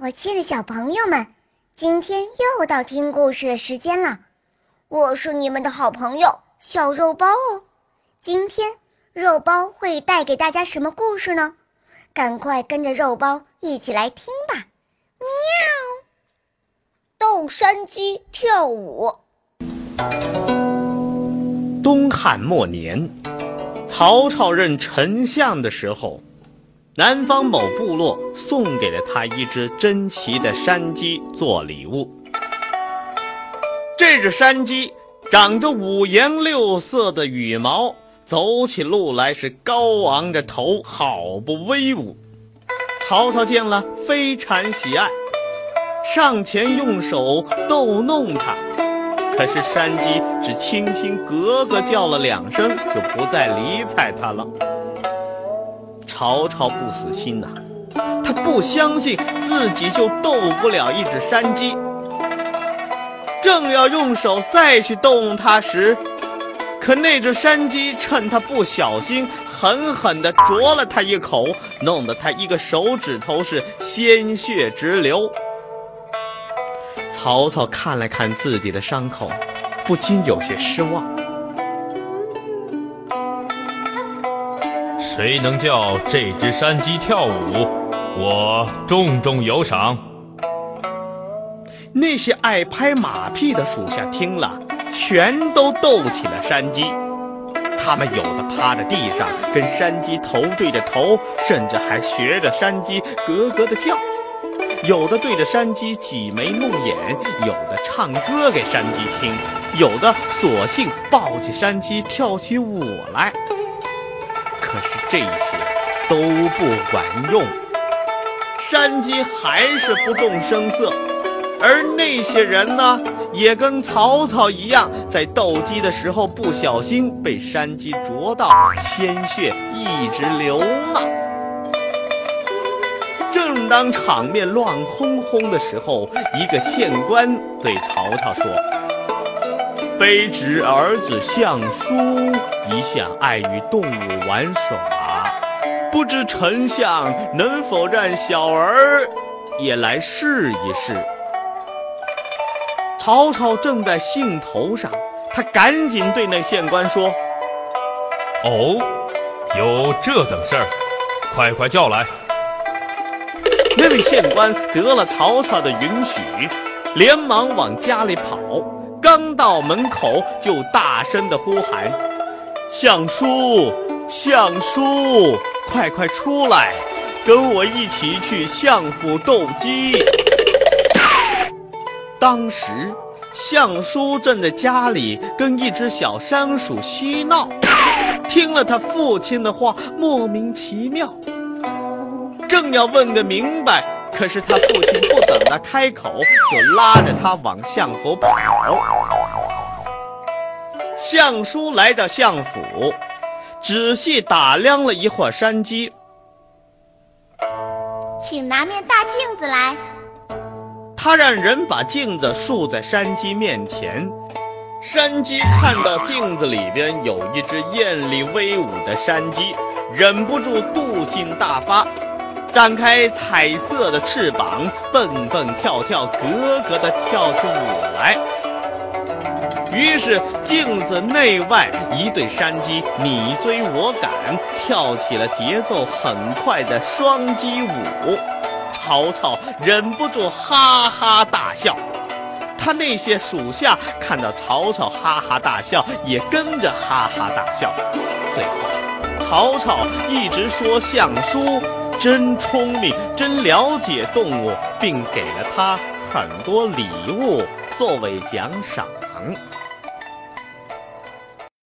我亲爱的小朋友们，今天又到听故事的时间了。我是你们的好朋友小肉包哦。今天肉包会带给大家什么故事呢？赶快跟着肉包一起来听吧！喵，斗山鸡跳舞。东汉末年，曹操任丞相的时候。南方某部落送给了他一只珍奇的山鸡做礼物。这只山鸡长着五颜六色的羽毛，走起路来是高昂着头，好不威武。曹操见了非常喜爱，上前用手逗弄它，可是山鸡只轻轻咯咯叫了两声，就不再理睬他了。曹操不死心呐，他不相信自己就斗不了一只山鸡。正要用手再去逗弄它时，可那只山鸡趁他不小心，狠狠地啄了他一口，弄得他一个手指头是鲜血直流。曹操看了看自己的伤口，不禁有些失望。谁能叫这只山鸡跳舞，我重重有赏。那些爱拍马屁的属下听了，全都逗起了山鸡。他们有的趴在地上跟山鸡头对着头，甚至还学着山鸡咯咯的叫；有的对着山鸡挤眉弄眼，有的唱歌给山鸡听，有的索性抱起山鸡跳起舞来。这些都不管用，山鸡还是不动声色，而那些人呢，也跟曹操一样，在斗鸡的时候不小心被山鸡啄到，鲜血一直流呢。正当场面乱哄哄的时候，一个县官对曹操说：“卑职儿子相叔。”一向爱与动物玩耍，不知丞相能否让小儿也来试一试？曹操正在兴头上，他赶紧对那县官说：“哦，有这等事儿，快快叫来。”那位县官得了曹操的允许，连忙往家里跑，刚到门口就大声的呼喊。相叔，相叔，快快出来，跟我一起去相府斗鸡。当时，相叔正在家里跟一只小山鼠嬉闹，听了他父亲的话，莫名其妙，正要问个明白，可是他父亲不等他开口，就拉着他往相府跑。相叔来到相府，仔细打量了一会儿山鸡，请拿面大镜子来。他让人把镜子竖在山鸡面前。山鸡看到镜子里边有一只艳丽威武的山鸡，忍不住妒性大发，展开彩色的翅膀，蹦蹦跳跳，咯咯地跳起舞来。于是，镜子内外一对山鸡你追我赶，跳起了节奏很快的双鸡舞。曹操忍不住哈哈大笑，他那些属下看到曹操哈哈大笑，也跟着哈哈大笑。最后，曹操一直说相叔真聪明，真了解动物，并给了他很多礼物作为奖赏。